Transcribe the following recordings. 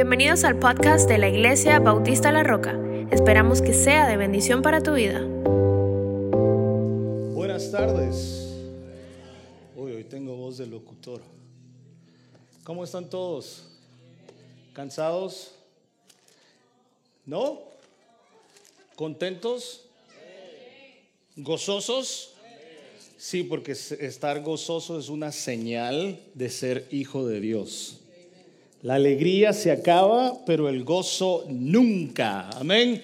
Bienvenidos al podcast de la Iglesia Bautista La Roca. Esperamos que sea de bendición para tu vida. Buenas tardes. Uy, hoy tengo voz de locutor. ¿Cómo están todos? ¿Cansados? ¿No? ¿Contentos? ¿Gozosos? Sí, porque estar gozoso es una señal de ser hijo de Dios. La alegría se acaba, pero el gozo nunca. Amén.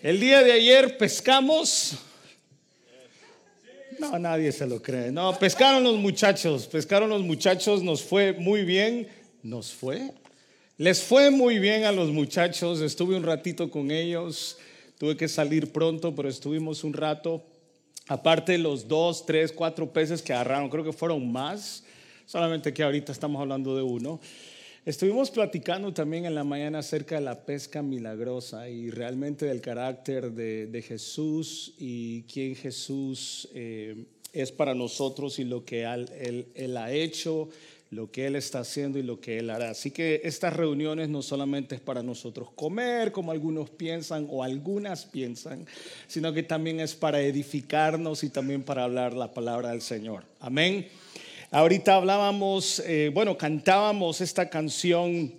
El día de ayer pescamos. No, nadie se lo cree. No, pescaron los muchachos, pescaron los muchachos, nos fue muy bien. ¿Nos fue? Les fue muy bien a los muchachos, estuve un ratito con ellos, tuve que salir pronto, pero estuvimos un rato. Aparte los dos, tres, cuatro peces que agarraron, creo que fueron más, solamente que ahorita estamos hablando de uno. Estuvimos platicando también en la mañana acerca de la pesca milagrosa y realmente del carácter de, Jesús y quién Jesús eh, es para nosotros y lo que él, él, ha hecho, lo que Él está haciendo y lo que Él hará. Así que estas reuniones no solamente es para nosotros comer, como algunos piensan o algunas piensan, sino que también es para edificarnos y también para hablar la palabra del Señor. Amén. Ahorita hablábamos, eh, bueno, cantábamos esta canción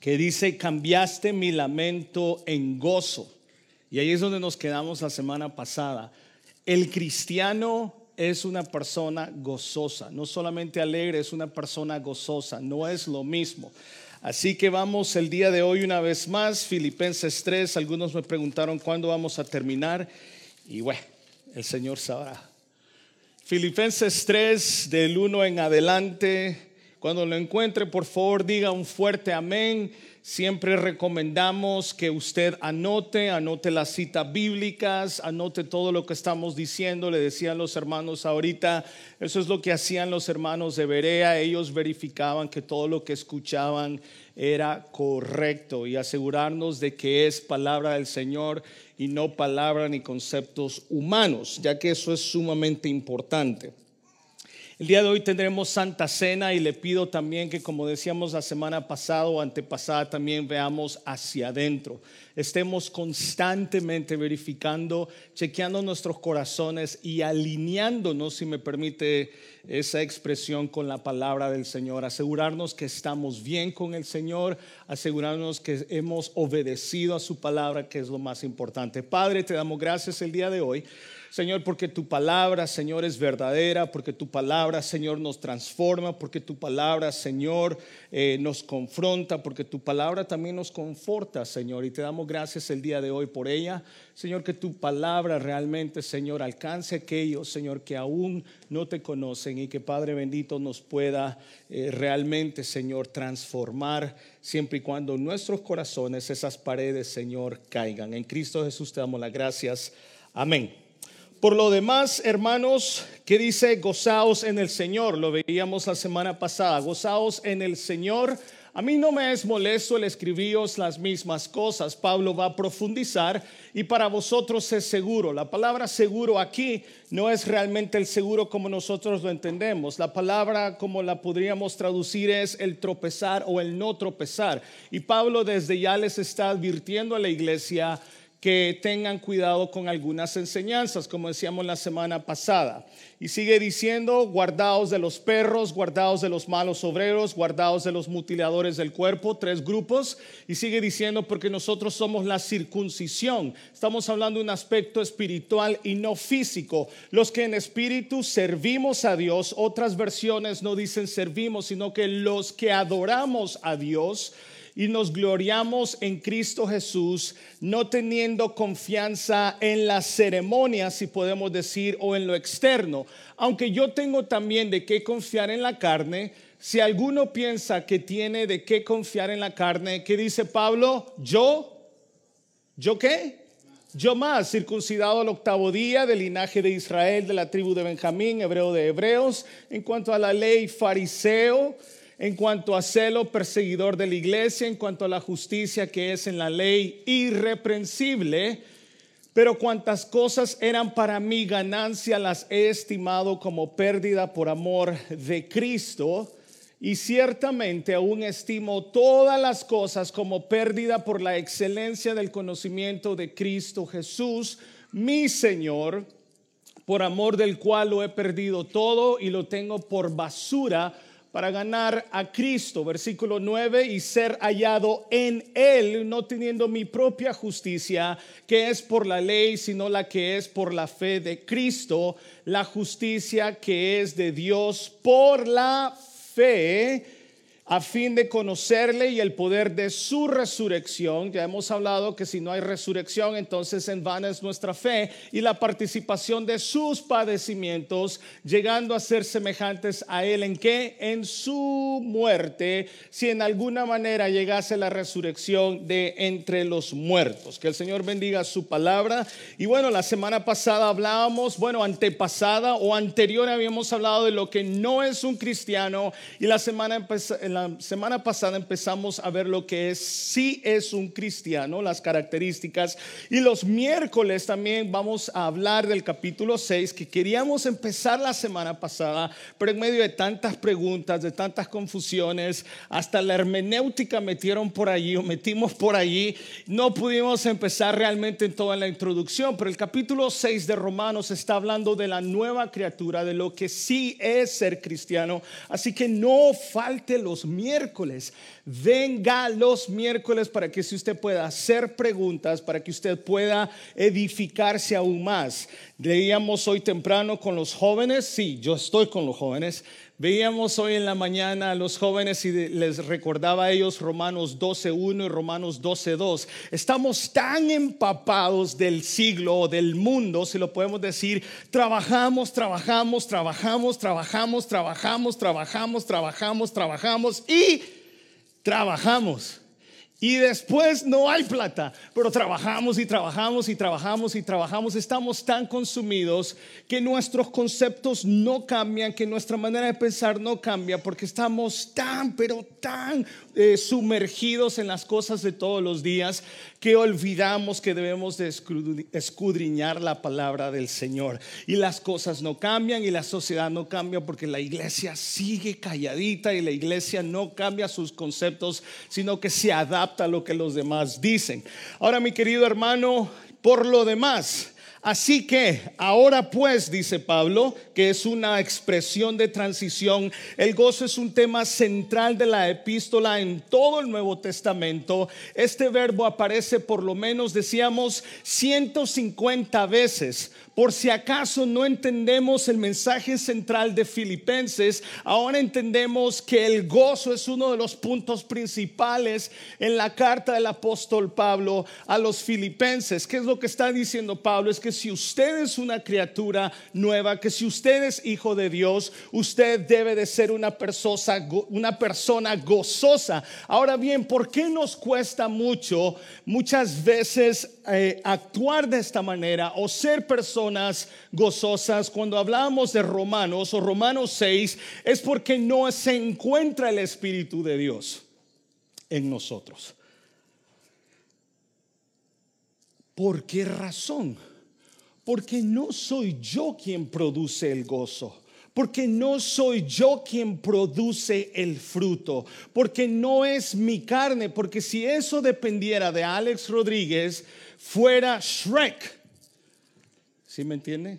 que dice, cambiaste mi lamento en gozo. Y ahí es donde nos quedamos la semana pasada. El cristiano es una persona gozosa, no solamente alegre, es una persona gozosa, no es lo mismo. Así que vamos el día de hoy una vez más, Filipenses 3, algunos me preguntaron cuándo vamos a terminar y bueno, el Señor sabrá. Filipenses 3, del 1 en adelante. Cuando lo encuentre, por favor, diga un fuerte amén. Siempre recomendamos que usted anote, anote las citas bíblicas, anote todo lo que estamos diciendo. Le decían los hermanos ahorita, eso es lo que hacían los hermanos de Berea. Ellos verificaban que todo lo que escuchaban era correcto y asegurarnos de que es palabra del Señor y no palabra ni conceptos humanos, ya que eso es sumamente importante. El día de hoy tendremos Santa Cena y le pido también que, como decíamos la semana pasada o antepasada, también veamos hacia adentro. Estemos constantemente verificando, chequeando nuestros corazones y alineándonos, si me permite esa expresión, con la palabra del Señor. Asegurarnos que estamos bien con el Señor, asegurarnos que hemos obedecido a su palabra, que es lo más importante. Padre, te damos gracias el día de hoy Señor, porque tu palabra, Señor, es verdadera, porque tu palabra, Señor, nos transforma, porque tu palabra, Señor, eh, nos confronta, porque tu palabra también nos conforta, Señor. Y te damos gracias el día de hoy por ella. Señor, que tu palabra realmente, Señor, alcance a aquellos, Señor, que aún no te conocen y que Padre bendito nos pueda eh, realmente, Señor, transformar siempre y cuando nuestros corazones, esas paredes, Señor, caigan. En Cristo Jesús te damos las gracias. Amén. Por lo demás, hermanos, ¿qué dice? Gozaos en el Señor. Lo veíamos la semana pasada. Gozaos en el Señor. A mí no me es molesto el escribíos las mismas cosas. Pablo va a profundizar y para vosotros es seguro. La palabra seguro aquí no es realmente el seguro como nosotros lo entendemos. La palabra como la podríamos traducir es el tropezar o el no tropezar. Y Pablo desde ya les está advirtiendo a la iglesia que tengan cuidado con algunas enseñanzas, como decíamos la semana pasada. Y sigue diciendo, guardaos de los perros, guardaos de los malos obreros, guardaos de los mutiladores del cuerpo, tres grupos. Y sigue diciendo, porque nosotros somos la circuncisión. Estamos hablando de un aspecto espiritual y no físico. Los que en espíritu servimos a Dios, otras versiones no dicen servimos, sino que los que adoramos a Dios y nos gloriamos en Cristo Jesús, no teniendo confianza en las ceremonias, si podemos decir, o en lo externo. Aunque yo tengo también de qué confiar en la carne, si alguno piensa que tiene de qué confiar en la carne, ¿qué dice Pablo? Yo, ¿yo qué? Yo más, circuncidado al octavo día del linaje de Israel, de la tribu de Benjamín, hebreo de hebreos, en cuanto a la ley fariseo, en cuanto a celo perseguidor de la iglesia, en cuanto a la justicia que es en la ley irreprensible, pero cuantas cosas eran para mí ganancia las he estimado como pérdida por amor de Cristo. y ciertamente aún estimo todas las cosas como pérdida por la excelencia del conocimiento de Cristo Jesús, mi Señor, por amor del cual lo he perdido todo y lo tengo por basura para ganar a Cristo, versículo 9, y ser hallado en Él, no teniendo mi propia justicia, que es por la ley, sino la que es por la fe de Cristo, la justicia que es de Dios por la fe a fin de conocerle y el poder de su resurrección. Ya hemos hablado que si no hay resurrección, entonces en vano es nuestra fe y la participación de sus padecimientos, llegando a ser semejantes a él en qué? En su muerte, si en alguna manera llegase la resurrección de entre los muertos. Que el Señor bendiga su palabra. Y bueno, la semana pasada hablábamos, bueno, antepasada o anterior habíamos hablado de lo que no es un cristiano y la semana empezó la semana pasada empezamos a ver lo que es si es un cristiano, las características. Y los miércoles también vamos a hablar del capítulo 6 que queríamos empezar la semana pasada, pero en medio de tantas preguntas, de tantas confusiones, hasta la hermenéutica metieron por allí o metimos por allí, no pudimos empezar realmente en toda la introducción, pero el capítulo 6 de Romanos está hablando de la nueva criatura, de lo que sí es ser cristiano. Así que no falte los miércoles. Venga los miércoles para que si usted pueda hacer preguntas, para que usted pueda edificarse aún más. Leíamos hoy temprano con los jóvenes, sí, yo estoy con los jóvenes. Veíamos hoy en la mañana a los jóvenes y les recordaba a ellos Romanos 12.1 y Romanos 12.2. Estamos tan empapados del siglo del mundo, si lo podemos decir, trabajamos, trabajamos, trabajamos, trabajamos, trabajamos, trabajamos, trabajamos, trabajamos y trabajamos. Y después no hay plata, pero trabajamos y trabajamos y trabajamos y trabajamos. Estamos tan consumidos que nuestros conceptos no cambian, que nuestra manera de pensar no cambia, porque estamos tan, pero tan eh, sumergidos en las cosas de todos los días que olvidamos que debemos de escudriñar la palabra del Señor. Y las cosas no cambian y la sociedad no cambia porque la iglesia sigue calladita y la iglesia no cambia sus conceptos, sino que se adapta a lo que los demás dicen. Ahora, mi querido hermano, por lo demás, Así que ahora pues, dice Pablo, que es una expresión de transición, el gozo es un tema central de la epístola en todo el Nuevo Testamento. Este verbo aparece por lo menos, decíamos, 150 veces. Por si acaso no entendemos el mensaje central de Filipenses, ahora entendemos que el gozo es uno de los puntos principales en la carta del apóstol Pablo a los filipenses. ¿Qué es lo que está diciendo Pablo? Es que si usted es una criatura nueva, que si usted es hijo de Dios, usted debe de ser una persona, una persona gozosa. Ahora bien, ¿por qué nos cuesta mucho muchas veces eh, actuar de esta manera o ser personas? gozosas. Cuando hablamos de Romanos o Romanos 6, es porque no se encuentra el Espíritu de Dios en nosotros. ¿Por qué razón? Porque no soy yo quien produce el gozo porque no soy yo quien produce el fruto, porque no es mi carne, porque si eso dependiera de Alex Rodríguez, fuera Shrek. ¿Sí me entiende?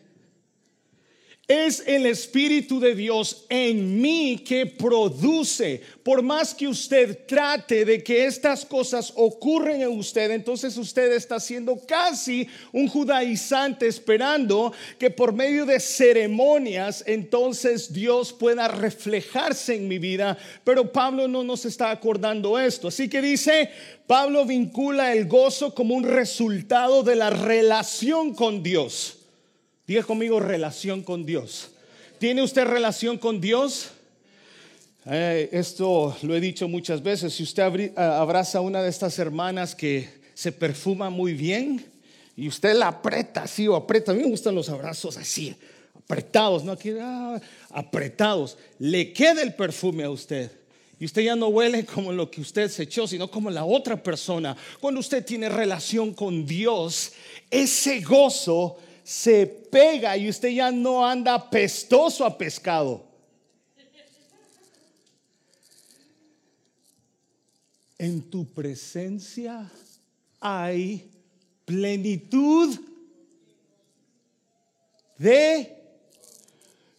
Es el Espíritu de Dios en mí que produce. Por más que usted trate de que estas cosas ocurren en usted, entonces usted está siendo casi un judaizante esperando que por medio de ceremonias entonces Dios pueda reflejarse en mi vida. Pero Pablo no nos está acordando esto. Así que dice, Pablo vincula el gozo como un resultado de la relación con Dios. Diga conmigo relación con Dios. ¿Tiene usted relación con Dios? Eh, esto lo he dicho muchas veces. Si usted abraza a una de estas hermanas que se perfuma muy bien y usted la aprieta así o aprieta, a mí me gustan los abrazos así, apretados, no aquí, ah, apretados. Le queda el perfume a usted. Y usted ya no huele como lo que usted se echó, sino como la otra persona. Cuando usted tiene relación con Dios, ese gozo se pega y usted ya no anda pestoso a pescado. En tu presencia hay plenitud de...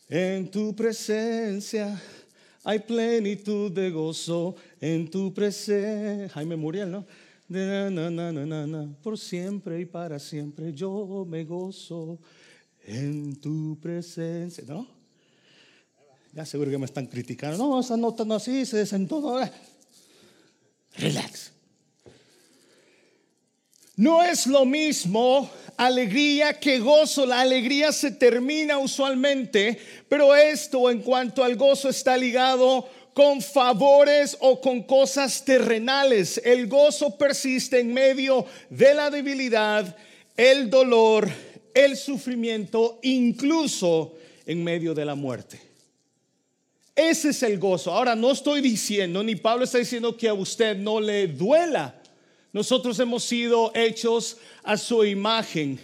En tu presencia hay plenitud de gozo. En tu presencia... Jaime Muriel, ¿no? Na, na, na, Por siempre y para siempre yo me gozo en tu presencia. Ya seguro que me están criticando. No, esa nota no así, se desentó. Relax. No es lo mismo alegría que gozo. La alegría se termina usualmente, pero esto en cuanto al gozo está ligado con favores o con cosas terrenales. El gozo persiste en medio de la debilidad, el dolor, el sufrimiento, incluso en medio de la muerte. Ese es el gozo. Ahora no estoy diciendo, ni Pablo está diciendo que a usted no le duela nosotros hemos sido hechos a su imagen,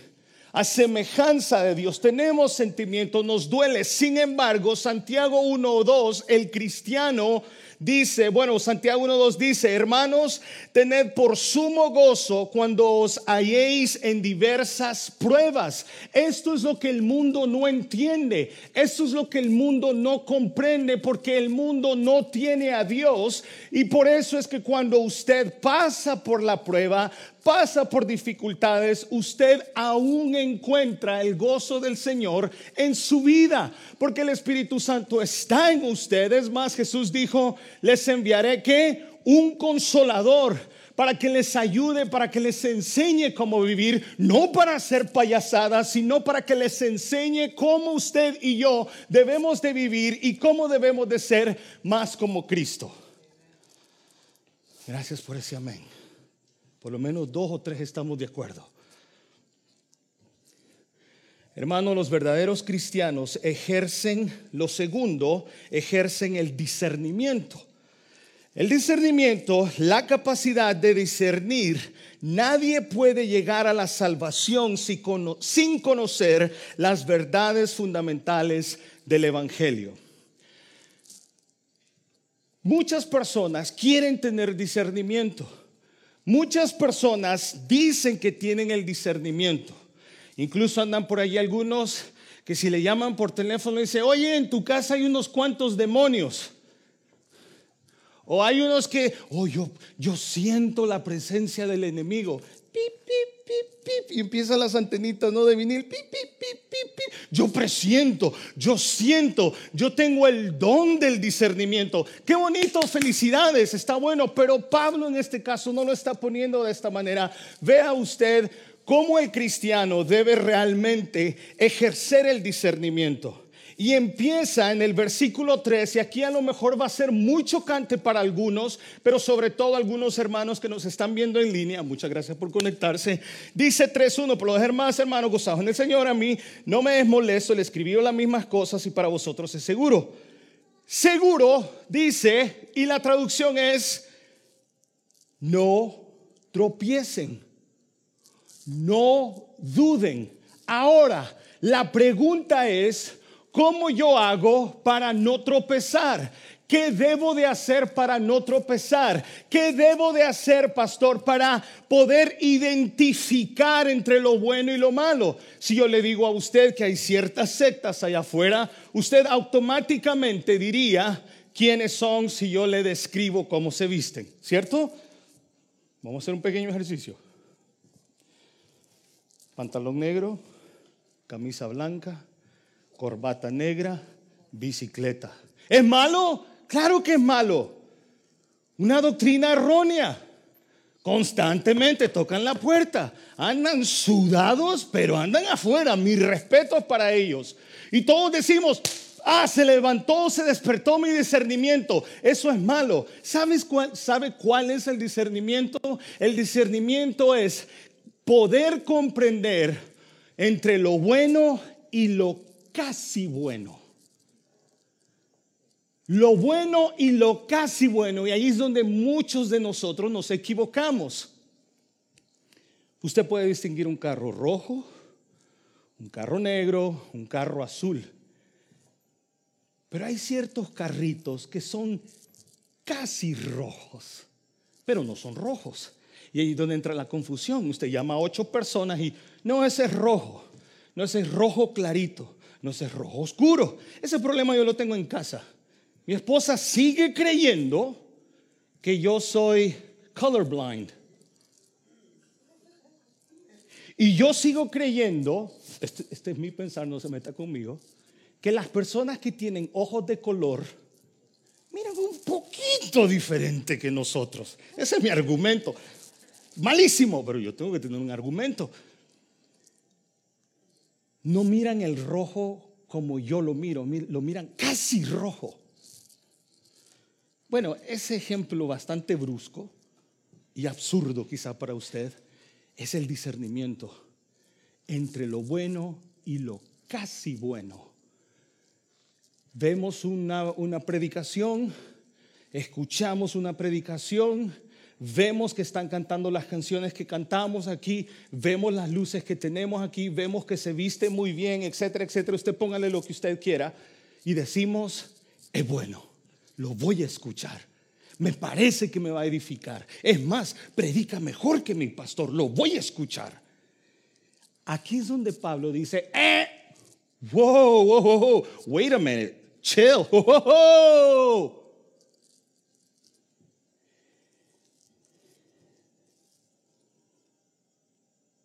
a semejanza de Dios. Tenemos sentimientos, nos duele. Sin embargo, Santiago 1 o 2, el cristiano dice, bueno, Santiago 1.2 dice, hermanos, tened por sumo gozo cuando os halléis en diversas pruebas. Esto es lo que el mundo no entiende. Esto es lo que el mundo no comprende porque el mundo no tiene a Dios. Y por eso es que cuando usted pasa por la prueba, pasa por dificultades, usted aún encuentra el gozo del Señor en su vida, porque el Espíritu Santo está en usted. Es más, Jesús dijo, les enviaré que un consolador para que les ayude, para que les enseñe cómo vivir, no para hacer payasadas, sino para que les enseñe cómo usted y yo debemos de vivir y cómo debemos de ser más como Cristo. Gracias por ese amén. Por lo menos dos o tres estamos de acuerdo. Hermanos, los verdaderos cristianos ejercen lo segundo, ejercen el discernimiento. El discernimiento, la capacidad de discernir, nadie puede llegar a la salvación sin conocer las verdades fundamentales del Evangelio. Muchas personas quieren tener discernimiento Muchas personas dicen que tienen el discernimiento. Incluso andan por ahí algunos que si le llaman por teléfono dice, oye, en tu casa hay unos cuantos demonios. O hay unos que, oh, yo, yo siento la presencia del enemigo. Pip, pip, pip, pip. Y empiezan las antenitas, ¿no? De vinil. Pip, pip, pip, pip. Yo presiento, yo siento, yo tengo el don del discernimiento. Qué bonito, felicidades, está bueno. Pero Pablo en este caso no lo está poniendo de esta manera. Vea usted cómo el cristiano debe realmente ejercer el discernimiento. Y empieza en el versículo 3, y aquí a lo mejor va a ser muy chocante para algunos, pero sobre todo algunos hermanos que nos están viendo en línea, muchas gracias por conectarse. Dice 3.1, por los demás hermanos gozados en el Señor, a mí no me es molesto, le escribió las mismas cosas y para vosotros es seguro. Seguro, dice, y la traducción es, no tropiecen, no duden. Ahora, la pregunta es, ¿Cómo yo hago para no tropezar? ¿Qué debo de hacer para no tropezar? ¿Qué debo de hacer, pastor, para poder identificar entre lo bueno y lo malo? Si yo le digo a usted que hay ciertas sectas allá afuera, usted automáticamente diría quiénes son si yo le describo cómo se visten, ¿cierto? Vamos a hacer un pequeño ejercicio. Pantalón negro, camisa blanca, corbata negra, bicicleta. ¿Es malo? Claro que es malo. Una doctrina errónea. Constantemente tocan la puerta. Andan sudados, pero andan afuera. Mis respetos para ellos. Y todos decimos, ah, se levantó, se despertó mi discernimiento. Eso es malo. ¿Sabes cuál, ¿Sabe cuál es el discernimiento? El discernimiento es poder comprender entre lo bueno y lo casi bueno. Lo bueno y lo casi bueno. Y ahí es donde muchos de nosotros nos equivocamos. Usted puede distinguir un carro rojo, un carro negro, un carro azul. Pero hay ciertos carritos que son casi rojos. pero no son rojos. Y ahí es donde entra la confusión. Usted llama a ocho personas y no, ese es rojo, no, ese es rojo clarito, no, es rojo oscuro. Ese problema yo lo tengo en casa. Mi esposa sigue creyendo que yo soy colorblind. Y yo sigo creyendo, este, este, es mi pensar, no se meta conmigo, que las personas que tienen ojos de color miran un poquito diferente que nosotros. Ese es mi argumento. Malísimo, pero yo tengo que tener un argumento. No miran el rojo como yo lo miro, lo miran casi rojo. Bueno, ese ejemplo bastante brusco y absurdo quizá para usted es el discernimiento entre lo bueno y lo casi bueno. Vemos una, una predicación, escuchamos una predicación, vemos que están cantando las canciones que cantamos aquí, vemos las luces que tenemos aquí, vemos que se viste muy bien, etcétera, etcétera. Usted póngale lo que usted quiera y decimos, es bueno, lo voy a escuchar. Me parece que me va a edificar. Es más, predica mejor que mi pastor, lo voy a escuchar. Aquí es donde Pablo dice, eh, wow, wow, wow, wait a minute, chill,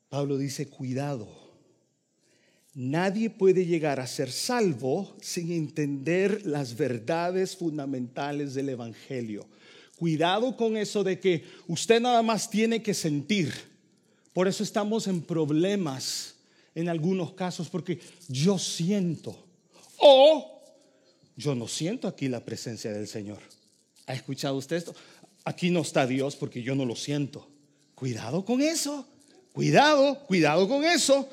Pablo dice, cuidado. Nadie puede llegar a ser salvo sin entender las verdades fundamentales del Evangelio. Cuidado con eso de que usted nada más tiene que sentir. Por eso estamos en problemas en algunos casos, porque yo siento. O yo no siento aquí la presencia del Señor. ¿Ha escuchado usted esto? Aquí no está Dios porque yo no lo siento. Cuidado con eso. Cuidado, cuidado con eso.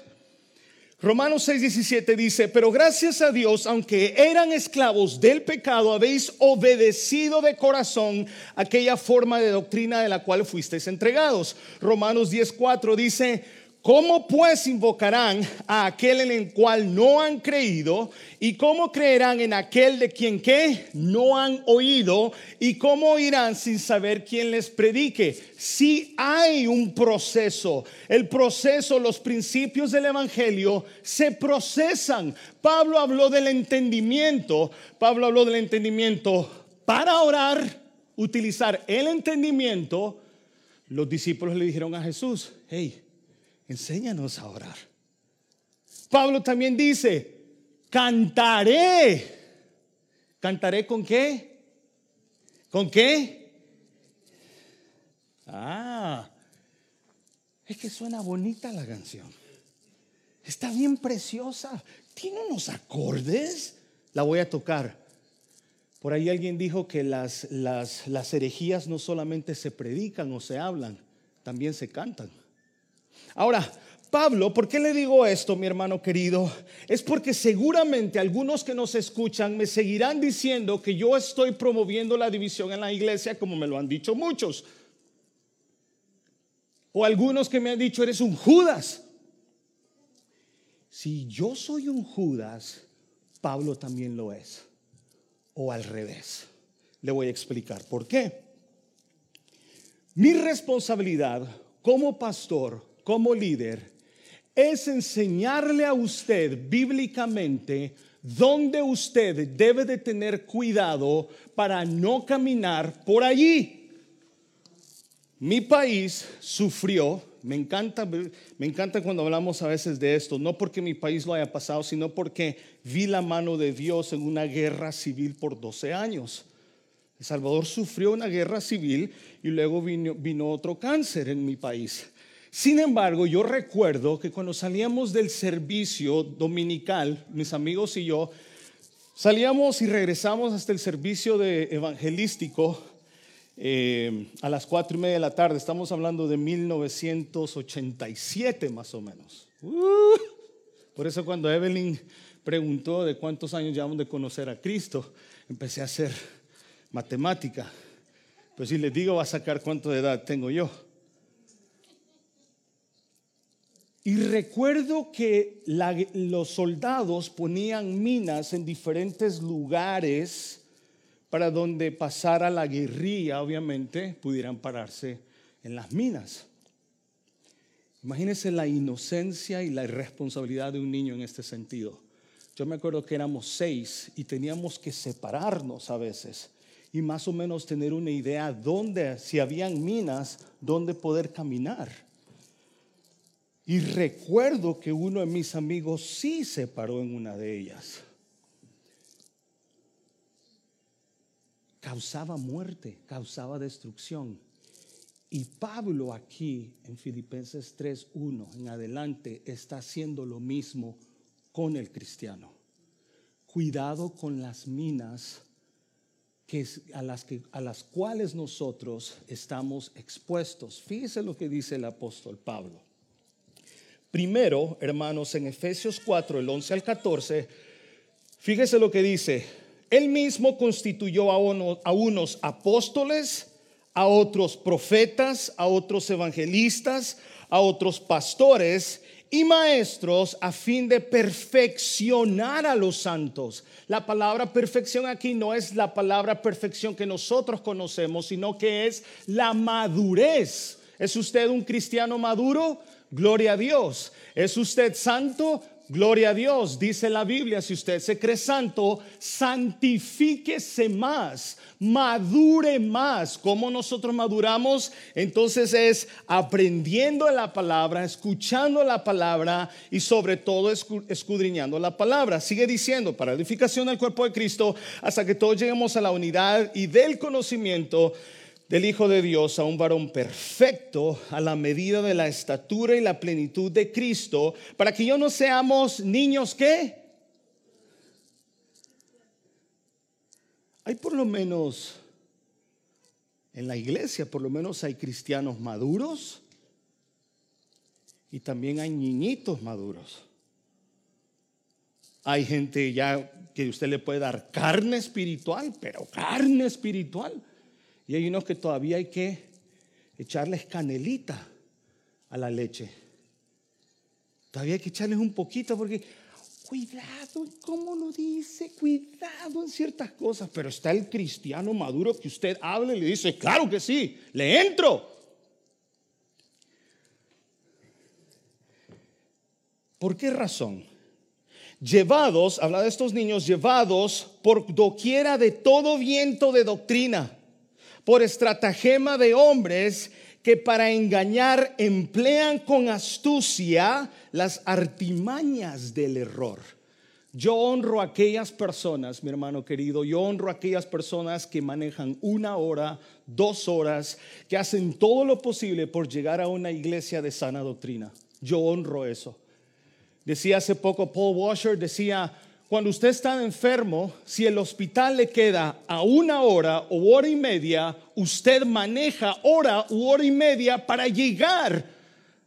Romanos 6:17 dice, pero gracias a Dios, aunque eran esclavos del pecado, habéis obedecido de corazón aquella forma de doctrina de la cual fuisteis entregados. Romanos 10:4 dice, ¿Cómo pues invocarán a aquel en el cual no han creído? ¿Y cómo creerán en aquel de quien qué? No han oído. ¿Y cómo oirán sin saber quién les predique? Si hay un proceso, el proceso, los principios del Evangelio se procesan. Pablo habló del entendimiento. Pablo habló del entendimiento para orar, utilizar el entendimiento. Los discípulos le dijeron a Jesús, hey, enséñanos a orar. Pablo también dice, cantaré. ¿Cantaré con qué? ¿Con qué? Ah, es que suena bonita la canción. Está bien preciosa. Tiene unos acordes. La voy a tocar. Por ahí alguien dijo que las, las, las herejías no solamente se predican o se hablan, también se cantan. Ahora, Pablo, ¿por qué le digo esto, mi hermano querido? Es porque seguramente algunos que nos escuchan me seguirán diciendo que yo estoy promoviendo la división en la iglesia, como me lo han dicho muchos. O algunos que me han dicho, eres un Judas. Si yo soy un Judas, Pablo también lo es. O al revés. Le voy a explicar por qué. Mi responsabilidad como pastor como líder es enseñarle a usted bíblicamente dónde usted debe de tener cuidado para no caminar por allí. Mi país sufrió, me encanta, me encanta cuando hablamos a veces de esto, no porque mi país lo haya pasado, sino porque vi la mano de Dios en una guerra civil por 12 años. El Salvador sufrió una guerra civil y luego vino, vino otro cáncer en mi país. Sin embargo, yo recuerdo que cuando salíamos del servicio dominical, mis amigos y yo, salíamos y regresamos hasta el servicio de evangelístico eh, a las cuatro y media de la tarde. Estamos hablando de 1987 más o menos. Uh, por eso cuando Evelyn preguntó de cuántos años llevamos de conocer a Cristo, empecé a hacer matemática. Pues si les digo, va a sacar cuánto de edad tengo yo. Y recuerdo que los soldados ponían minas en diferentes lugares para donde pasara la guerrilla, obviamente, pudieran pararse en las minas. Imagínense la inocencia y la irresponsabilidad de un niño en este sentido. Yo me acuerdo que éramos seis y teníamos que separarnos a veces y más o menos tener una idea dónde, si habían minas, dónde poder caminar. Y recuerdo que uno de mis amigos sí se paró en una de ellas. Causaba muerte, causaba destrucción. Y Pablo aquí en Filipenses 3.1 en adelante está haciendo lo mismo con el cristiano. Cuidado con las minas que, a, las que, a las cuales nosotros estamos expuestos. Fíjese lo que dice el apóstol Pablo. Primero, hermanos, en Efesios 4, el 11 al 14, fíjese lo que dice. Él mismo constituyó a, a unos apóstoles, a otros profetas, a otros evangelistas, a otros pastores y maestros a fin de perfeccionar a los santos. La palabra perfección aquí no es la palabra perfección que nosotros conocemos, sino que es la madurez. ¿Es usted un cristiano maduro? Gloria a Dios. ¿Es usted santo? Gloria a Dios, dice la Biblia, si usted se cree santo, santifíquese más, madure más. ¿Cómo nosotros maduramos? Entonces es aprendiendo la palabra, escuchando la palabra y sobre todo escudriñando la palabra. Sigue diciendo, para edificación del cuerpo de Cristo, hasta que todos lleguemos a la unidad y del conocimiento del Hijo de Dios a un varón perfecto a la medida de la estatura y la plenitud de Cristo, para que yo no seamos niños que... Hay por lo menos, en la iglesia por lo menos hay cristianos maduros y también hay niñitos maduros. Hay gente ya que usted le puede dar carne espiritual, pero carne espiritual y hay unos que todavía hay que echarles canelita a la leche. Todavía hay que echarles un poquito porque cuidado, ¿cómo lo dice? Cuidado en ciertas cosas. Pero está el cristiano maduro que usted habla y le dice, claro que sí, le entro. ¿Por qué razón? Llevados, habla de estos niños, llevados por doquiera de todo viento de doctrina por estratagema de hombres que para engañar emplean con astucia las artimañas del error. Yo honro a aquellas personas, mi hermano querido, yo honro a aquellas personas que manejan una hora, dos horas, que hacen todo lo posible por llegar a una iglesia de sana doctrina. Yo honro eso. Decía hace poco Paul Washer, decía, cuando usted está enfermo, si el hospital le queda a una hora o hora y media, usted maneja hora u hora y media para llegar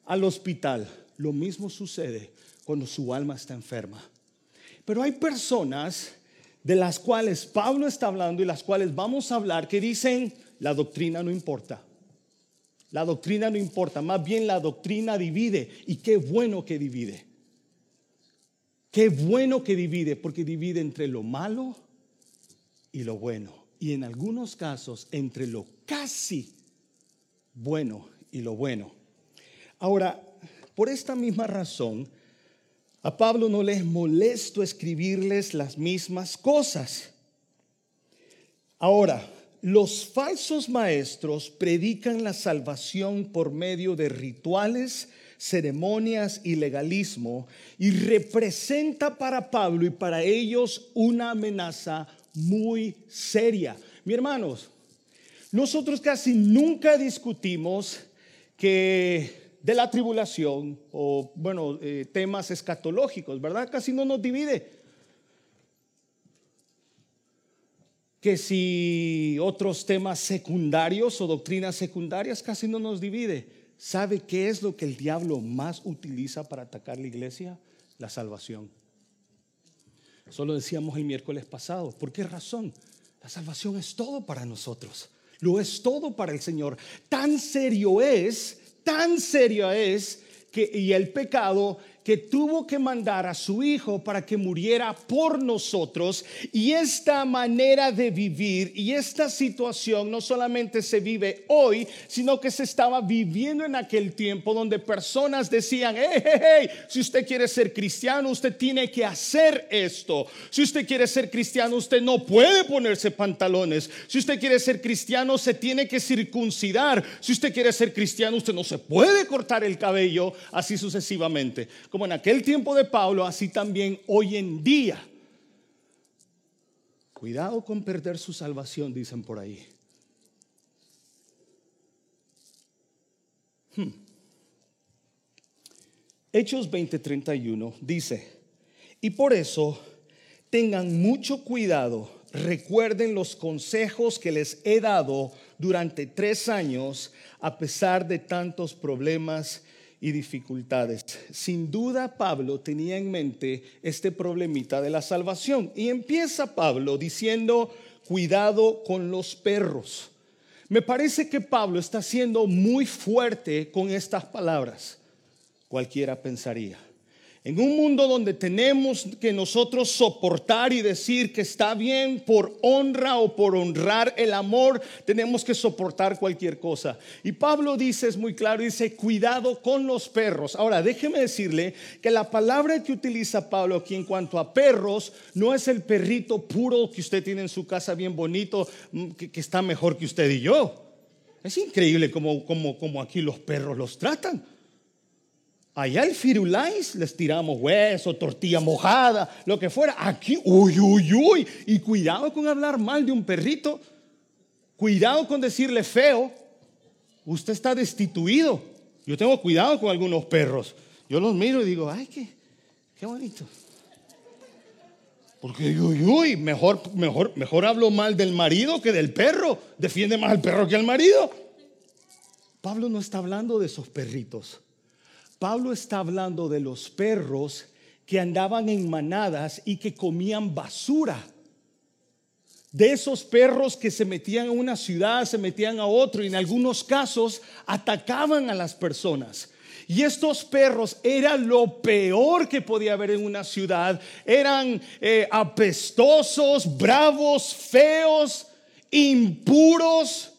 al hospital. Lo mismo sucede cuando su alma está enferma. Pero hay personas de las cuales Pablo está hablando y las cuales vamos a hablar que dicen, la doctrina no importa. La doctrina no importa, más bien la doctrina divide y qué bueno que divide. Qué bueno que divide, porque divide entre lo malo y lo bueno. Y en algunos casos entre lo casi bueno y lo bueno. Ahora, por esta misma razón, a Pablo no le es molesto escribirles las mismas cosas. Ahora, los falsos maestros predican la salvación por medio de rituales ceremonias y legalismo y representa para Pablo y para ellos una amenaza muy seria. Mi hermanos, nosotros casi nunca discutimos que de la tribulación o, bueno, eh, temas escatológicos, ¿verdad? Casi no nos divide. Que si otros temas secundarios o doctrinas secundarias casi no nos divide. ¿Sabe qué es lo que el diablo más utiliza para atacar la iglesia? La salvación. Eso lo decíamos el miércoles pasado. ¿Por qué razón? La salvación es todo para nosotros. Lo es todo para el Señor. Tan serio es, tan serio es que, y el pecado que tuvo que mandar a su Hijo para que muriera por nosotros. Y esta manera de vivir y esta situación no solamente se vive hoy, sino que se estaba viviendo en aquel tiempo donde personas decían, hey, hey, hey, si usted quiere ser cristiano, usted tiene que hacer esto. Si usted quiere ser cristiano, usted no puede ponerse pantalones. Si usted quiere ser cristiano, se tiene que circuncidar. Si usted quiere ser cristiano, usted no se puede cortar el cabello, así sucesivamente. En aquel tiempo de Pablo, así también hoy en día. Cuidado con perder su salvación, dicen por ahí. Hmm. Hechos 20:31 dice, y por eso tengan mucho cuidado, recuerden los consejos que les he dado durante tres años a pesar de tantos problemas y dificultades. Sin duda Pablo tenía en mente este problemita de la salvación y empieza Pablo diciendo, cuidado con los perros. Me parece que Pablo está siendo muy fuerte con estas palabras. Cualquiera pensaría. En un mundo donde tenemos que nosotros soportar y decir que está bien por honra o por honrar el amor, tenemos que soportar cualquier cosa. Y Pablo dice, es muy claro, dice, cuidado con los perros. Ahora, déjeme decirle que la palabra que utiliza Pablo aquí en cuanto a perros no es el perrito puro que usted tiene en su casa bien bonito, mm, que, está mejor que usted y yo. Es increíble como, como aquí los perros los tratan. Allá el Firulais les tiramos hueso, tortilla mojada, lo que fuera. Aquí, uy, uy, uy. Y cuidado con hablar mal de un perrito. Cuidado con decirle feo. Usted está destituido. Yo tengo cuidado con algunos perros. Yo los miro y digo, ay, qué, qué bonito. Porque uy, uy, mejor, mejor, mejor hablo mal del marido que del perro. Defiende más al perro que al marido. Pablo no está hablando de esos perritos. Pablo está hablando de los perros que andaban en manadas y que comían basura. De esos perros que se metían a una ciudad, se metían a otro y en algunos casos atacaban a las personas. Y estos perros eran lo peor que podía haber en una ciudad. Eran eh, apestosos, bravos, feos, impuros.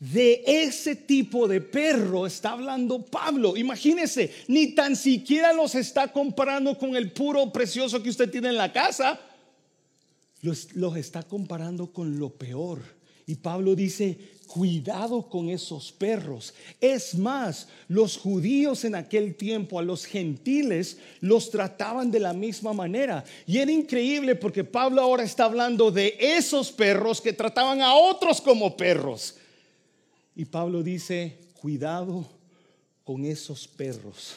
De ese tipo de perro está hablando Pablo. Imagínese, ni tan siquiera los está comparando con el puro precioso que usted tiene en la casa. Los, los está comparando con lo peor. Y Pablo dice, cuidado con esos perros. Es más, los judíos en aquel tiempo a los gentiles los trataban de la misma manera. Y era increíble porque Pablo ahora está hablando de esos perros que trataban a otros como perros. Y Pablo dice, cuidado con esos perros.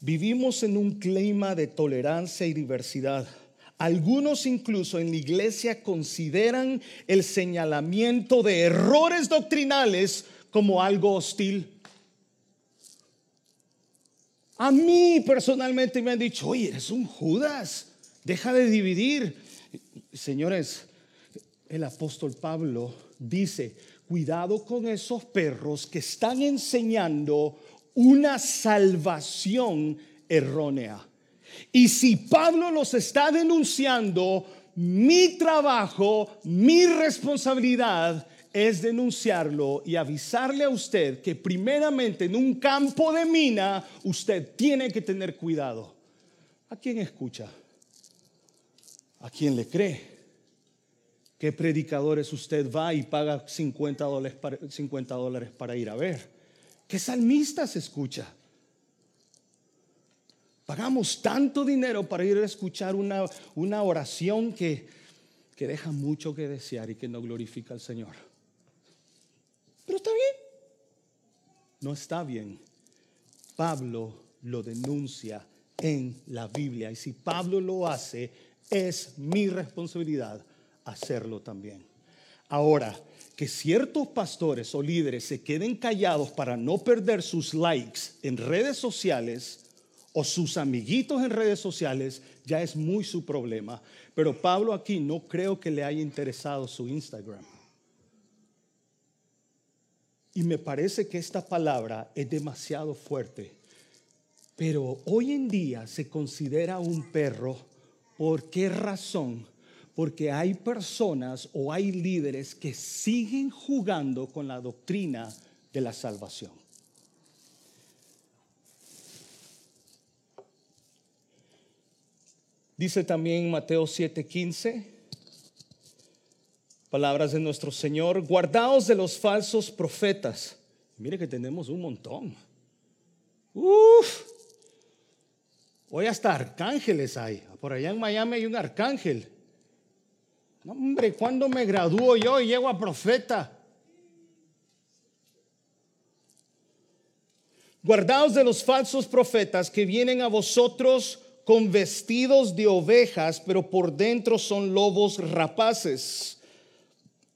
Vivimos en un clima de tolerancia y diversidad. Algunos incluso en la iglesia consideran el señalamiento de errores doctrinales como algo hostil. A mí personalmente me han dicho, oye, eres un Judas, deja de dividir. Señores, el apóstol Pablo dice, cuidado con esos perros que están enseñando una salvación errónea. Y si Pablo los está denunciando, mi trabajo, mi responsabilidad es denunciarlo y avisarle a usted que primeramente en un campo de mina usted tiene que tener cuidado. ¿A quién escucha? ¿A quién le cree? ¿Qué predicadores usted va y paga 50 dólares para, 50 dólares para ir a ver? ¿Qué salmistas escucha? Pagamos tanto dinero para ir a escuchar una, una oración que, que deja mucho que desear y que no glorifica al Señor. Pero está bien. No está bien. Pablo lo denuncia en la Biblia y si Pablo lo hace, es mi responsabilidad hacerlo también. Ahora, que ciertos pastores o líderes se queden callados para no perder sus likes en redes sociales o sus amiguitos en redes sociales, ya es muy su problema. Pero Pablo aquí no creo que le haya interesado su Instagram. Y me parece que esta palabra es demasiado fuerte. Pero hoy en día se considera un perro. ¿Por qué razón? Porque hay personas o hay líderes que siguen jugando con la doctrina de la salvación. Dice también Mateo 7:15, palabras de nuestro Señor, guardaos de los falsos profetas. Mire que tenemos un montón. Uf. Hoy hasta arcángeles hay. Por allá en Miami hay un arcángel. Hombre, ¿cuándo me gradúo yo y llego a profeta? Guardaos de los falsos profetas que vienen a vosotros con vestidos de ovejas, pero por dentro son lobos rapaces.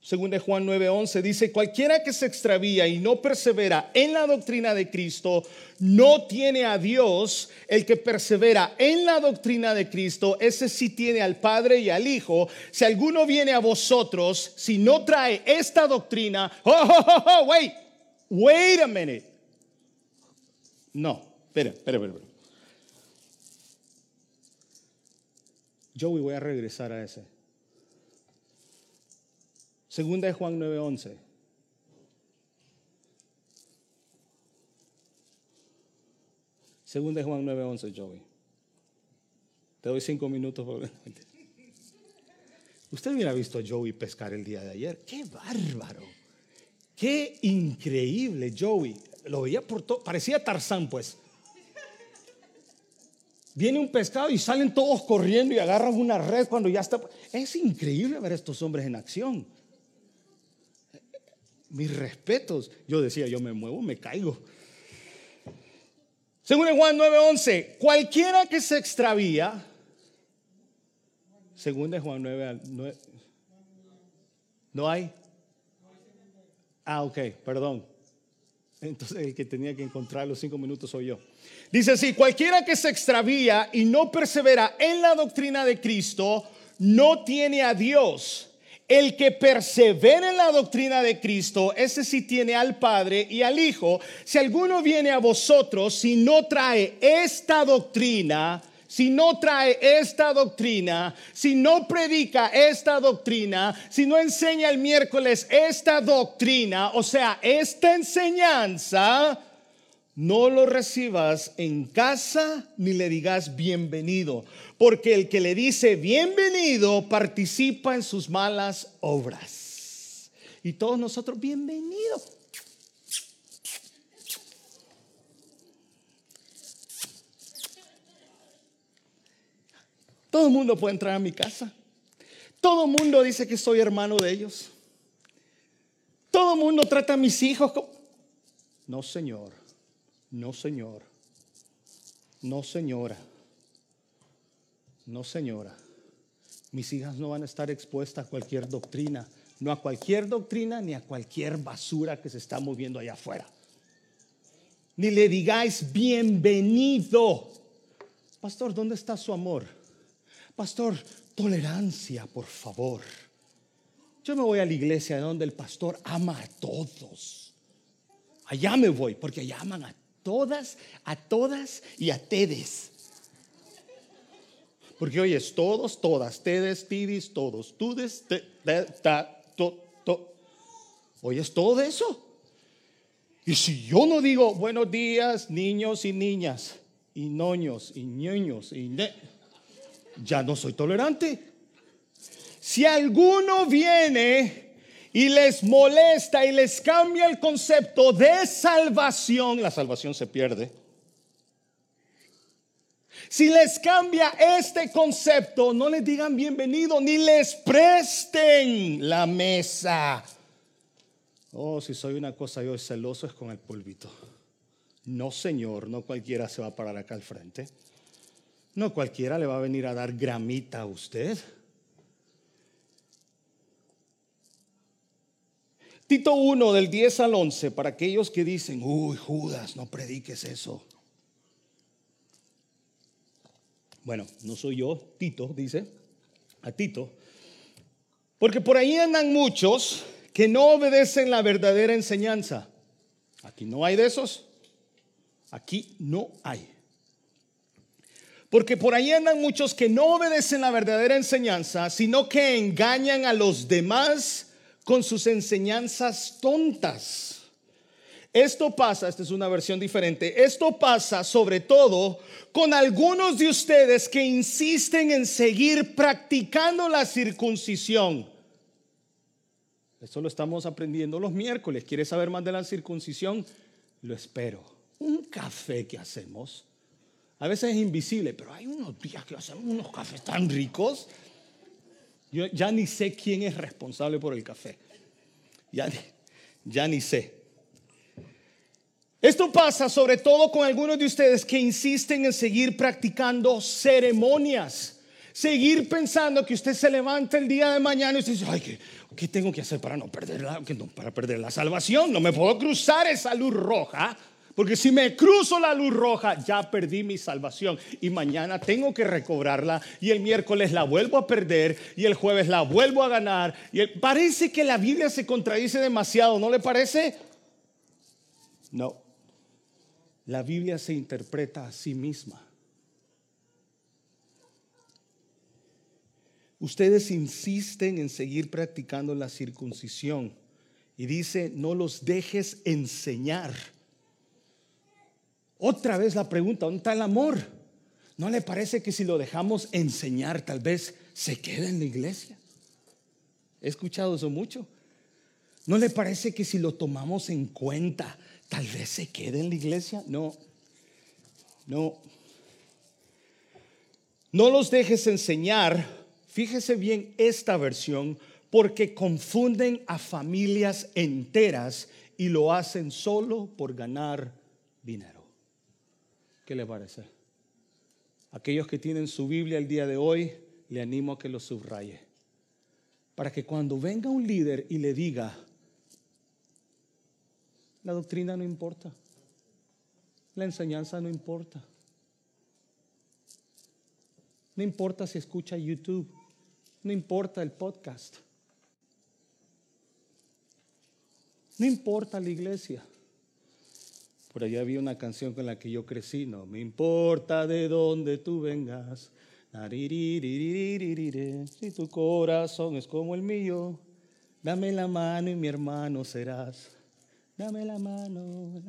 Según de Juan 9:11 dice, cualquiera que se extravía y no persevera en la doctrina de Cristo, no tiene a Dios. El que persevera en la doctrina de Cristo, ese sí tiene al Padre y al Hijo. Si alguno viene a vosotros, si no trae esta doctrina, oh, oh, oh, oh wait, wait a minute. No, espera, espera, espera. Joey, voy a regresar a ese. Segunda de Juan 9:11. Segunda de Juan 9:11, Joey. Te doy cinco minutos. Usted hubiera visto a Joey pescar el día de ayer. ¡Qué bárbaro! ¡Qué increíble, Joey! Lo veía por todo. Parecía Tarzán, pues viene un pescado y salen todos corriendo y agarran una red cuando ya está. Es increíble ver a estos hombres en acción. Mis respetos. Yo decía, yo me muevo, me caigo. Según Juan 9:11, cualquiera que se extravía, según en Juan 9, 9, ¿no hay? Ah, ok, perdón. Entonces el que tenía que encontrar los cinco minutos soy yo. Dice así, cualquiera que se extravía y no persevera en la doctrina de Cristo, no tiene a Dios. El que persevera en la doctrina de Cristo, ese sí tiene al Padre y al Hijo. Si alguno viene a vosotros, si no trae esta doctrina, si no trae esta doctrina, si no predica esta doctrina, si no enseña el miércoles esta doctrina, o sea, esta enseñanza, no lo recibas en casa ni le digas bienvenido, porque el que le dice bienvenido participa en sus malas obras. Y todos nosotros, bienvenidos. Todo el mundo puede entrar a mi casa. Todo el mundo dice que soy hermano de ellos. Todo el mundo trata a mis hijos como... No, Señor. No, Señor. No, señora. No, señora. Mis hijas no van a estar expuestas a cualquier doctrina. No a cualquier doctrina ni a cualquier basura que se está moviendo allá afuera. Ni le digáis bienvenido. Pastor, ¿dónde está su amor? Pastor, tolerancia, por favor. Yo me voy a la iglesia donde el pastor ama a todos. Allá me voy, porque allá aman a todas, a todas y a tedes. Porque hoy es todos, todas, tedes, tidis, todos, tudes, te, ta, to, to. Hoy es todo eso. Y si yo no digo buenos días, niños y niñas, y noños y ñoños, y ya no soy tolerante. Si alguno viene y les molesta y les cambia el concepto de salvación, la salvación se pierde. Si les cambia este concepto, no les digan bienvenido ni les presten la mesa. Oh, si soy una cosa yo celoso es con el polvito. No, Señor, no cualquiera se va a parar acá al frente. No cualquiera le va a venir a dar gramita a usted. Tito 1 del 10 al 11, para aquellos que dicen, uy, Judas, no prediques eso. Bueno, no soy yo, Tito dice, a Tito, porque por ahí andan muchos que no obedecen la verdadera enseñanza. Aquí no hay de esos. Aquí no hay. Porque por ahí andan muchos que no obedecen la verdadera enseñanza, sino que engañan a los demás con sus enseñanzas tontas. Esto pasa, esta es una versión diferente, esto pasa sobre todo con algunos de ustedes que insisten en seguir practicando la circuncisión. Esto lo estamos aprendiendo los miércoles. ¿Quieres saber más de la circuncisión? Lo espero. Un café que hacemos, a veces es invisible, pero hay unos días que hacemos unos cafés tan ricos. Yo ya ni sé quién es responsable por el café. Ya, ya ni sé. Esto pasa sobre todo con algunos de ustedes que insisten en seguir practicando ceremonias. Seguir pensando que usted se levanta el día de mañana y usted dice, ay, ¿qué, tengo que hacer para no, perder la, para perder la salvación? No me puedo cruzar esa luz roja. Porque si me cruzo la luz roja, ya perdí mi salvación. Y mañana tengo que recobrarla. Y el miércoles la vuelvo a perder. Y el jueves la vuelvo a ganar. Y parece que la Biblia se contradice demasiado. ¿No le parece? No. La Biblia se interpreta a sí misma. Ustedes insisten en seguir practicando la circuncisión y dice, no los dejes enseñar. Otra vez la pregunta, ¿dónde está el amor? ¿No le parece que si lo dejamos enseñar tal vez se quede en la iglesia? He escuchado eso mucho. ¿No le parece que si lo tomamos en cuenta tal vez se quede en la iglesia. No, no. No los dejes enseñar, fíjese bien esta versión, porque confunden a familias enteras y lo hacen solo por ganar dinero. ¿Qué le parece? Aquellos que tienen su Biblia el día de hoy, le animo a que lo subraye. Para que cuando venga un líder y le diga, la doctrina no importa. La enseñanza no importa. No importa si escucha YouTube. No importa el podcast. No importa la iglesia. Por allá había una canción con la que yo crecí, no me importa de dónde tú vengas. Si tu corazón es como el mío, dame la mano y mi hermano serás dame la mano.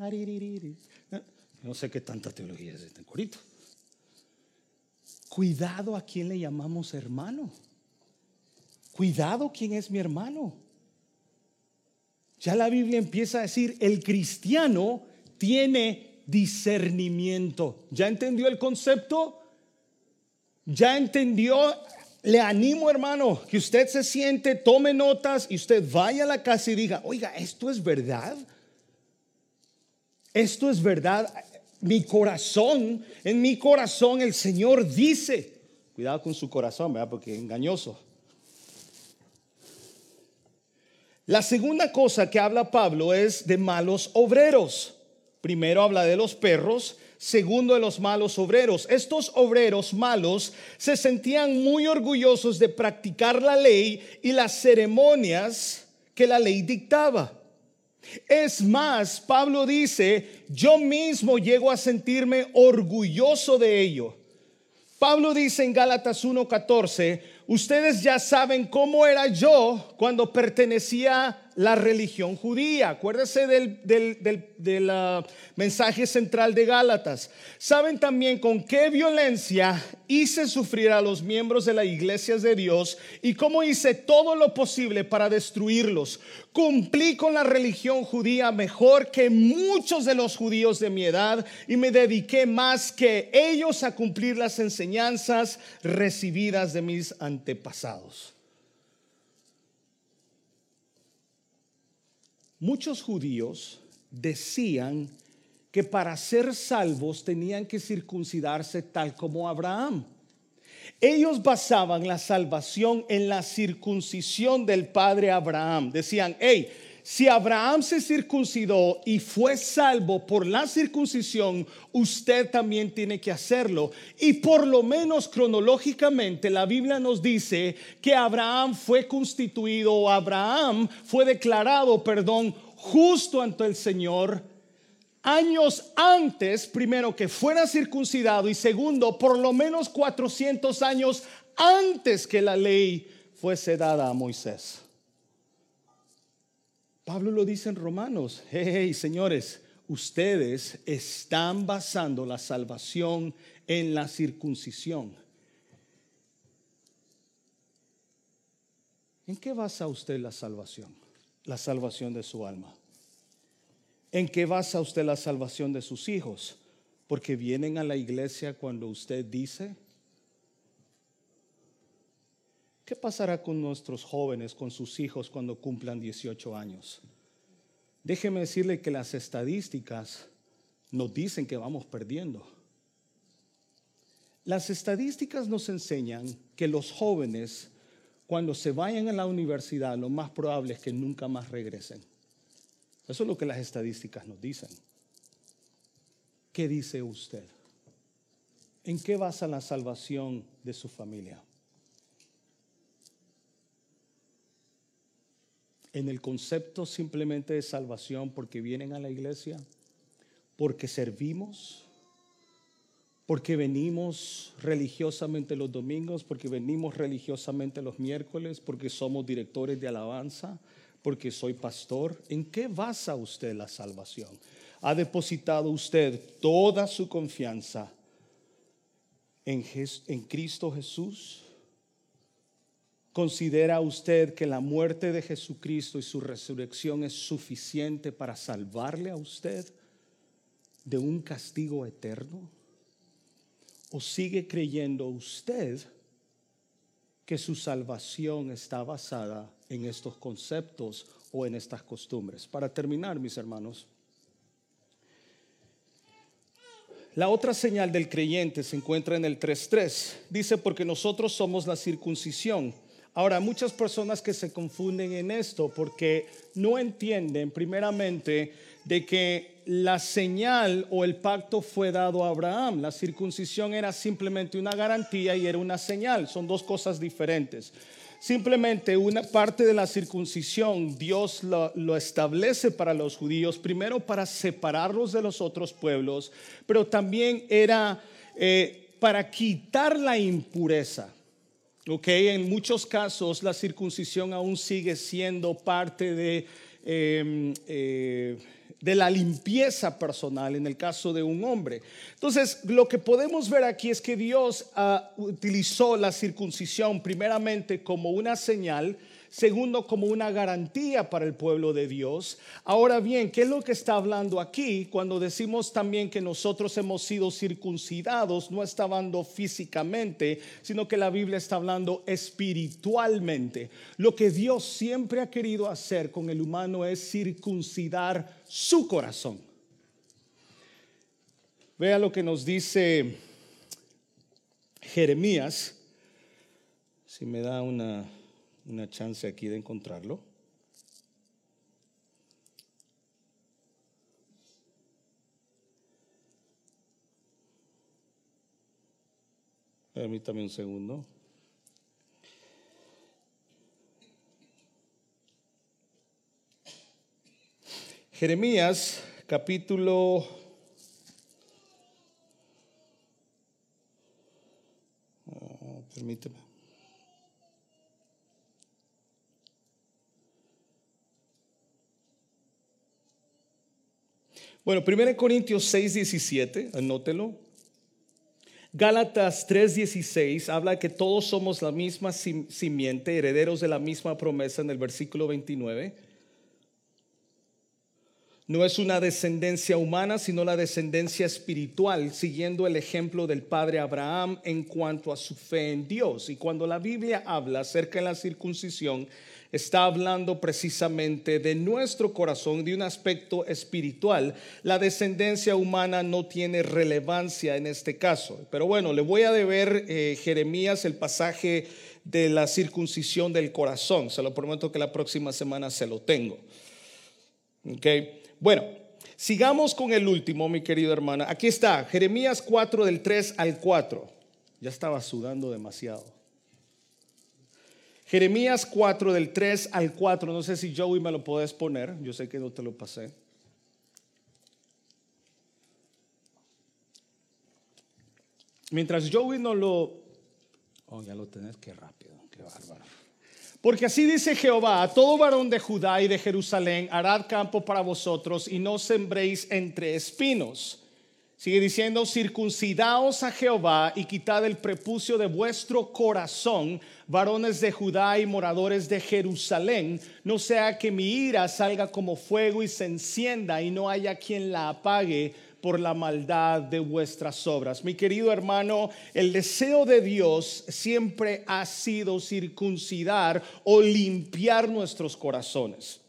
No sé qué tanta teología es este corito. Cuidado a quién le llamamos hermano. Cuidado quién es mi hermano. Ya la Biblia empieza a decir, el cristiano tiene discernimiento. ¿Ya entendió el concepto? ¿Ya entendió? Le animo, hermano, que usted se siente, tome notas y usted vaya a la casa y diga, oiga, ¿esto es verdad? esto es verdad. Mi corazón, en mi corazón el Señor dice, cuidado con su corazón, ¿verdad? Porque es engañoso. La segunda cosa que habla Pablo es de malos obreros. Primero habla de los perros, segundo de los malos obreros. Estos obreros malos se sentían muy orgullosos de practicar la ley y las ceremonias que la ley dictaba. Es más, Pablo dice, yo mismo llego a sentirme orgulloso de ello. Pablo dice en Gálatas 1:14, ustedes ya saben cómo era yo cuando pertenecía la religión judía. Acuérdese del, ah, mensaje central de Gálatas. Saben también con qué violencia hice sufrir a los miembros de las iglesias de Dios y cómo hice todo lo posible para destruirlos. Cumplí con la religión judía mejor que muchos de los judíos de mi edad y me dediqué más que ellos a cumplir las enseñanzas recibidas de mis antepasados. Muchos judíos decían que para ser salvos tenían que circuncidarse tal como Abraham. Ellos basaban la salvación en la circuncisión del padre Abraham. Decían, hey, si Abraham se circuncidó y fue salvo por la circuncisión, usted también tiene que hacerlo. Y por lo menos cronológicamente la Biblia nos dice que Abraham fue constituido, Abraham fue declarado, perdón, justo ante el Señor años antes, primero, que fuera circuncidado y segundo, por lo menos 400 años antes que la ley fuese dada a Moisés. Pablo lo dice en Romanos, hey, señores, ustedes están basando la salvación en la circuncisión. ¿En qué basa usted la salvación? La salvación de su alma. ¿En qué basa usted la salvación de sus hijos? Porque vienen a la iglesia cuando usted dice, ¿qué pasará con nuestros jóvenes, con sus hijos cuando cumplan 18 años? Déjeme decirle que las estadísticas nos dicen que vamos perdiendo. Las estadísticas nos enseñan que los jóvenes, cuando se vayan a la universidad, lo más probable es que nunca más regresen. Eso es lo que las estadísticas nos dicen. ¿Qué dice usted? ¿En qué basa la salvación de su familia? ¿En el concepto simplemente de salvación porque vienen a la iglesia? ¿Porque servimos? ¿Porque venimos religiosamente los domingos? ¿Porque venimos religiosamente los miércoles? ¿Porque somos directores de alabanza? porque soy pastor. ¿En qué basa usted la salvación? ¿Ha depositado usted toda su confianza en, en Cristo Jesús? ¿Considera usted que la muerte de Jesucristo y su resurrección es suficiente para salvarle a usted de un castigo eterno? ¿O sigue creyendo usted que su salvación está basada en estos conceptos o en estas costumbres. Para terminar, mis hermanos, la otra señal del creyente se encuentra en el 3.3. Dice, porque nosotros somos la circuncisión. Ahora, muchas personas que se confunden en esto porque no entienden primeramente de que la señal o el pacto fue dado a Abraham. La circuncisión era simplemente una garantía y era una señal. Son dos cosas diferentes. Simplemente una parte de la circuncisión Dios lo, establece para los judíos, primero para separarlos de los otros pueblos, pero también era eh, para quitar la impureza. Okay, en muchos casos la circuncisión aún sigue siendo parte de em, eh, de la limpieza personal en el caso de un hombre. Entonces, lo que podemos ver aquí es que Dios ah, utilizó la circuncisión primeramente como una señal segundo como una garantía para el pueblo de Dios. Ahora bien, ¿qué es lo que está hablando aquí cuando decimos también que nosotros hemos sido circuncidados? No está hablando físicamente, sino que la Biblia está hablando espiritualmente. Lo que Dios siempre ha querido hacer con el humano es circuncidar su corazón. Vea lo que nos dice Jeremías. Si me da una una chance aquí de encontrarlo. Permítame un segundo. Jeremías capítulo ah. Bueno, 1 Corintios 6, 17, anótelo. Gálatas 3:16 habla que todos somos la misma simiente, herederos de la misma promesa en el versículo 29. No es una descendencia humana, sino la descendencia espiritual, siguiendo el ejemplo del padre Abraham en cuanto a su fe en Dios. Y cuando la Biblia habla acerca de la circuncisión, está hablando precisamente de nuestro corazón, de un aspecto espiritual. La descendencia humana no tiene relevancia en este caso. Pero bueno, le voy a deber eh, Jeremías el pasaje de la circuncisión del corazón. Se lo prometo que la próxima semana se lo tengo. Okay. Bueno, sigamos con el último, mi querido hermana. Aquí está, Jeremías 4 del 3 al 4. Ya estaba sudando demasiado. Jeremías 4 del 3 al 4, no sé si Joey me lo puedes poner, yo sé que no te lo pasé. Mientras Joey no lo... Oh, ya lo tenés, qué rápido, qué bárbaro. Porque así dice Jehová, a todo varón de Judá y de Jerusalén, harad campo para vosotros y no sembréis entre espinos. Sigue diciendo, circuncidaos a Jehová y quitad el prepucio de vuestro corazón varones de Judá y moradores de Jerusalén, no sea que mi ira salga como fuego y se encienda y no haya quien la apague por la maldad de vuestras obras. Mi querido hermano, el deseo de Dios siempre ha sido circuncidar o limpiar nuestros corazones.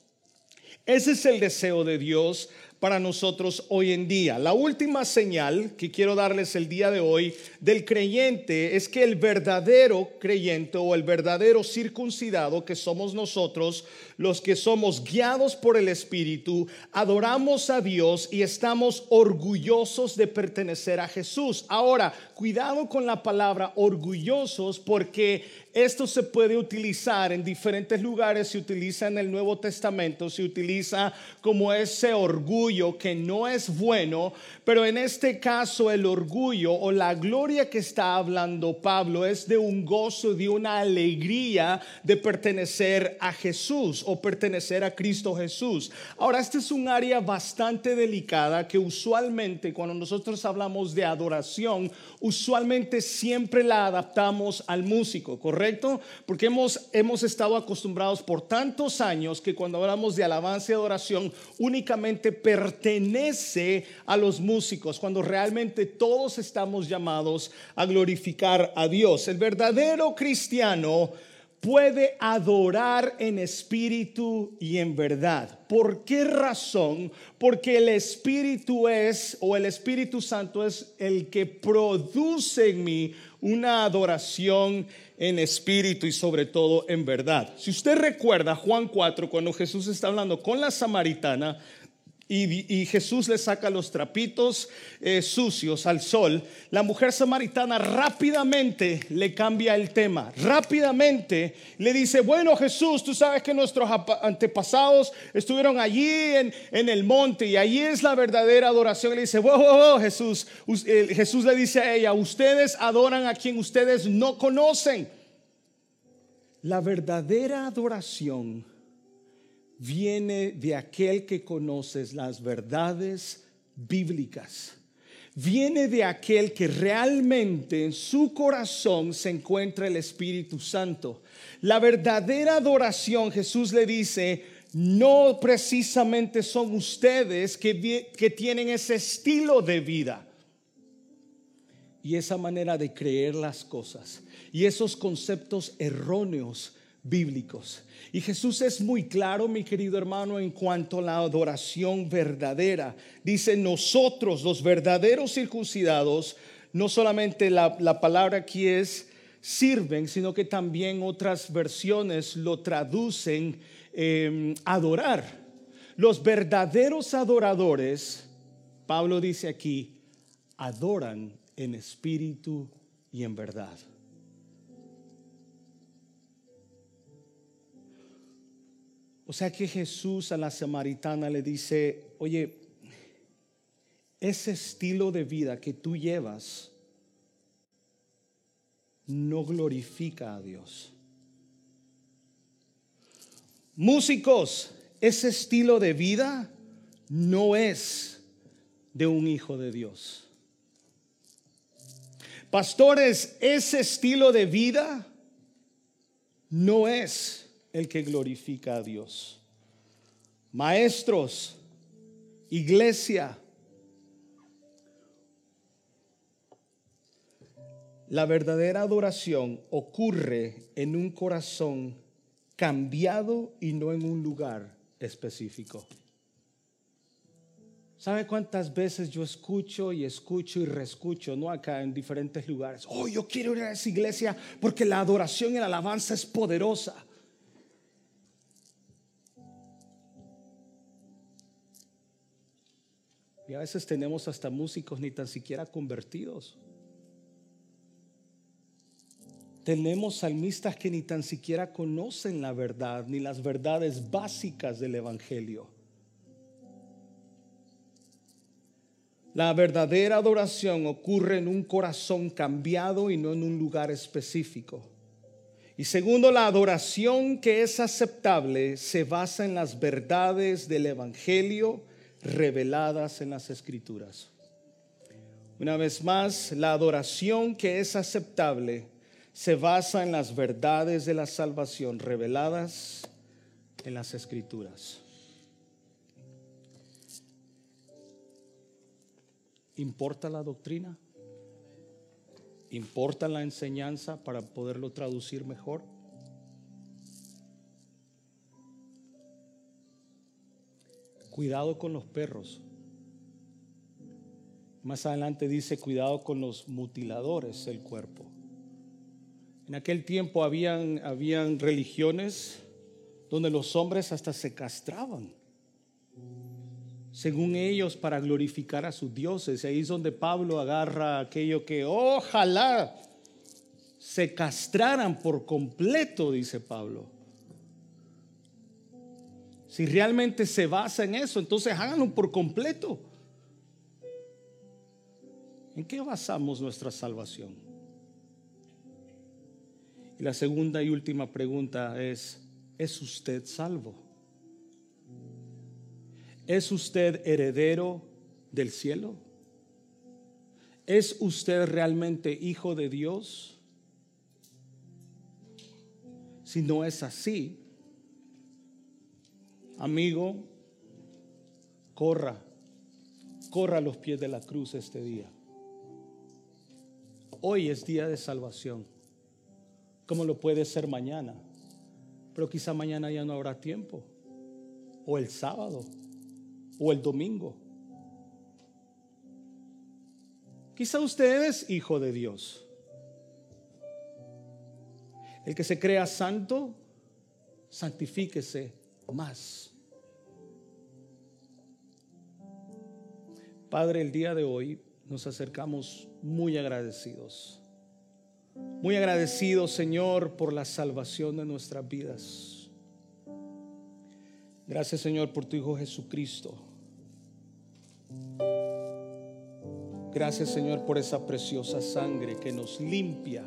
Ese es el deseo de Dios para nosotros hoy en día. La última señal que quiero darles el día de hoy del creyente es que el verdadero creyente o el verdadero circuncidado que somos nosotros los que somos guiados por el Espíritu, adoramos a Dios y estamos orgullosos de pertenecer a Jesús. Ahora, cuidado con la palabra orgullosos porque esto se puede utilizar en diferentes lugares, se utiliza en el Nuevo Testamento, se utiliza como ese orgullo que no es bueno, pero en este caso el orgullo o la gloria que está hablando Pablo es de un gozo, de una alegría de pertenecer a Jesús o pertenecer a Cristo Jesús. Ahora, este es un área bastante delicada que usualmente cuando nosotros hablamos de adoración, usualmente siempre la adaptamos al músico, ¿correcto? Porque hemos, hemos estado acostumbrados por tantos años que cuando hablamos de alabanza y adoración únicamente pertenece a los músicos, cuando realmente todos estamos llamados a glorificar a Dios. El verdadero cristiano puede adorar en espíritu y en verdad. ¿Por qué razón? Porque el Espíritu es, o el Espíritu Santo es el que produce en mí una adoración en espíritu y sobre todo en verdad. Si usted recuerda Juan 4, cuando Jesús está hablando con la samaritana, y, Jesús le saca los trapitos eh, sucios al sol, la mujer samaritana rápidamente le cambia el tema, rápidamente le dice, bueno Jesús, tú sabes que nuestros antepasados estuvieron allí en, el monte y allí es la verdadera adoración. Le dice, wow, Jesús, eh, Jesús le dice a ella, ustedes adoran a quien ustedes no conocen. La verdadera adoración viene de aquel que conoces las verdades bíblicas. Viene de aquel que realmente en su corazón se encuentra el Espíritu Santo. La verdadera adoración, Jesús le dice, no precisamente son ustedes que, que tienen ese estilo de vida y esa manera de creer las cosas y esos conceptos erróneos bíblicos. Y Jesús es muy claro, mi querido hermano, en cuanto a la adoración verdadera. Dice, nosotros, los verdaderos circuncidados, no solamente la, palabra aquí es sirven, sino que también otras versiones lo traducen em, adorar. Los verdaderos adoradores, Pablo dice aquí, adoran en espíritu y en verdad. O sea que Jesús a la samaritana le dice, oye, ese estilo de vida que tú llevas no glorifica a Dios. Músicos, ese estilo de vida no es de un hijo de Dios. Pastores, ese estilo de vida no es el que glorifica a Dios. Maestros, iglesia, la verdadera adoración ocurre en un corazón cambiado y no en un lugar específico. ¿Sabe cuántas veces yo escucho y escucho y reescucho, no acá en diferentes lugares? Oh, yo quiero ir a esa iglesia porque la adoración y la alabanza es poderosa. Y a veces tenemos hasta músicos ni tan siquiera convertidos. Tenemos salmistas que ni tan siquiera conocen la verdad ni las verdades básicas del Evangelio. La verdadera adoración ocurre en un corazón cambiado y no en un lugar específico. Y segundo, la adoración que es aceptable se basa en las verdades del Evangelio reveladas en las Escrituras. Una vez más, la adoración que es aceptable se basa en las verdades de la salvación reveladas en las Escrituras. ¿Importa la doctrina? ¿Importa la enseñanza para poderlo traducir mejor? Cuidado con los perros. Más adelante dice, cuidado con los mutiladores del cuerpo. En aquel tiempo habían, habían religiones donde los hombres hasta se castraban según ellos, para glorificar a sus dioses. Ahí es donde Pablo agarra aquello que ojalá se castraran por completo, dice Pablo. Si realmente se basa en eso, entonces háganlo por completo. ¿En qué basamos nuestra salvación? Y la segunda y última pregunta es, ¿es usted salvo? ¿Es usted heredero del cielo? ¿Es usted realmente hijo de Dios? Si no es así, amigo, corra, corra a los pies de la cruz este día. Hoy es día de salvación, como lo puede ser mañana, pero quizá mañana ya no habrá tiempo, o el sábado o el domingo. Quizá usted es hijo de Dios. El que se crea santo, santifíquese más. Padre, el día de hoy nos acercamos muy agradecidos. Muy agradecidos, Señor, por la salvación de nuestras vidas. Gracias Señor por tu Hijo Jesucristo. Gracias Señor por esa preciosa sangre que nos limpia